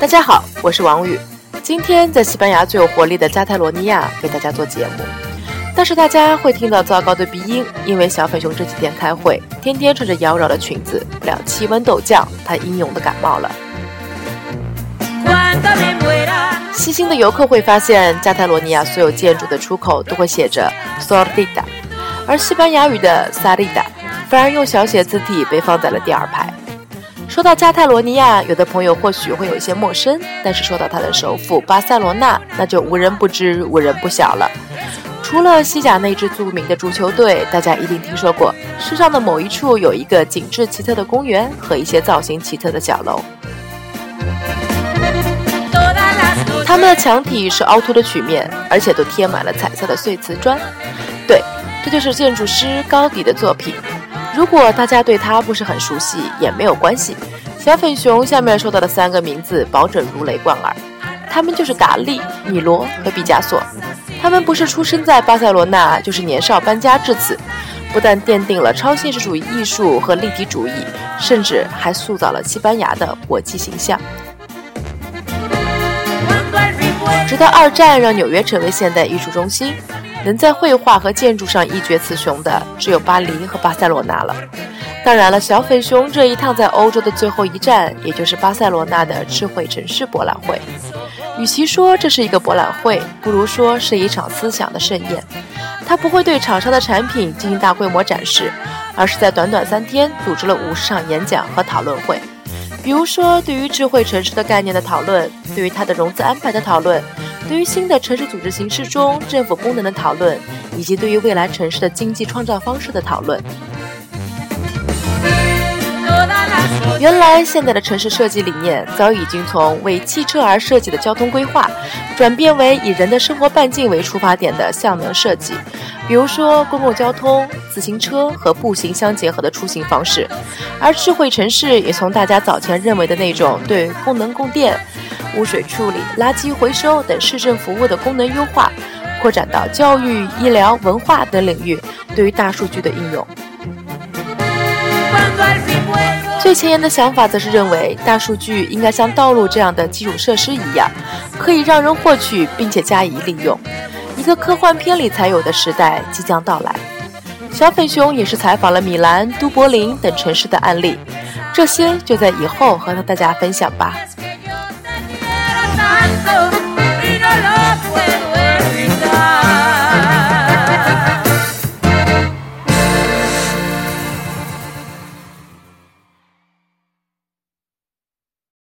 大家好，我是王宇。今天在西班牙最有活力的加泰罗尼亚给大家做节目，但是大家会听到糟糕的鼻音，因为小粉熊这几天开会，天天穿着妖娆的裙子，不料气温陡降，他英勇的感冒了。细心的游客会发现，加泰罗尼亚所有建筑的出口都会写着 “Sordida”，而西班牙语的 “Salida” 反而用小写字体被放在了第二排。说到加泰罗尼亚，有的朋友或许会有一些陌生，但是说到它的首府巴塞罗那，那就无人不知、无人不晓了。除了西甲那支著名的足球队，大家一定听说过，世上的某一处有一个景致奇特的公园和一些造型奇特的小楼。它们的墙体是凹凸的曲面，而且都贴满了彩色的碎瓷砖。对，这就是建筑师高迪的作品。如果大家对他不是很熟悉，也没有关系。小粉熊下面说到的三个名字，保准如雷贯耳。他们就是达利、米罗和毕加索。他们不是出生在巴塞罗那，就是年少搬家至此。不但奠定了超现实主义艺术和立体主义，甚至还塑造了西班牙的国际形象。直到二战让纽约成为现代艺术中心。能在绘画和建筑上一决雌雄的，只有巴黎和巴塞罗那了。当然了，小粉熊这一趟在欧洲的最后一站，也就是巴塞罗那的智慧城市博览会。与其说这是一个博览会，不如说是一场思想的盛宴。它不会对厂商的产品进行大规模展示，而是在短短三天组织了五十场演讲和讨论会。比如说，对于智慧城市的概念的讨论，对于它的融资安排的讨论。对于新的城市组织形式中政府功能的讨论，以及对于未来城市的经济创造方式的讨论。原来，现在的城市设计理念早已经从为汽车而设计的交通规划，转变为以人的生活半径为出发点的向能设计。比如说，公共交通、自行车和步行相结合的出行方式。而智慧城市也从大家早前认为的那种对功能供电。污水处理、垃圾回收等市政服务的功能优化，扩展到教育、医疗、文化等领域，对于大数据的应用。最前沿的想法则是认为，大数据应该像道路这样的基础设施一样，可以让人获取并且加以利用。一个科幻片里才有的时代即将到来。小粉熊也是采访了米兰、都柏林等城市的案例，这些就在以后和大家分享吧。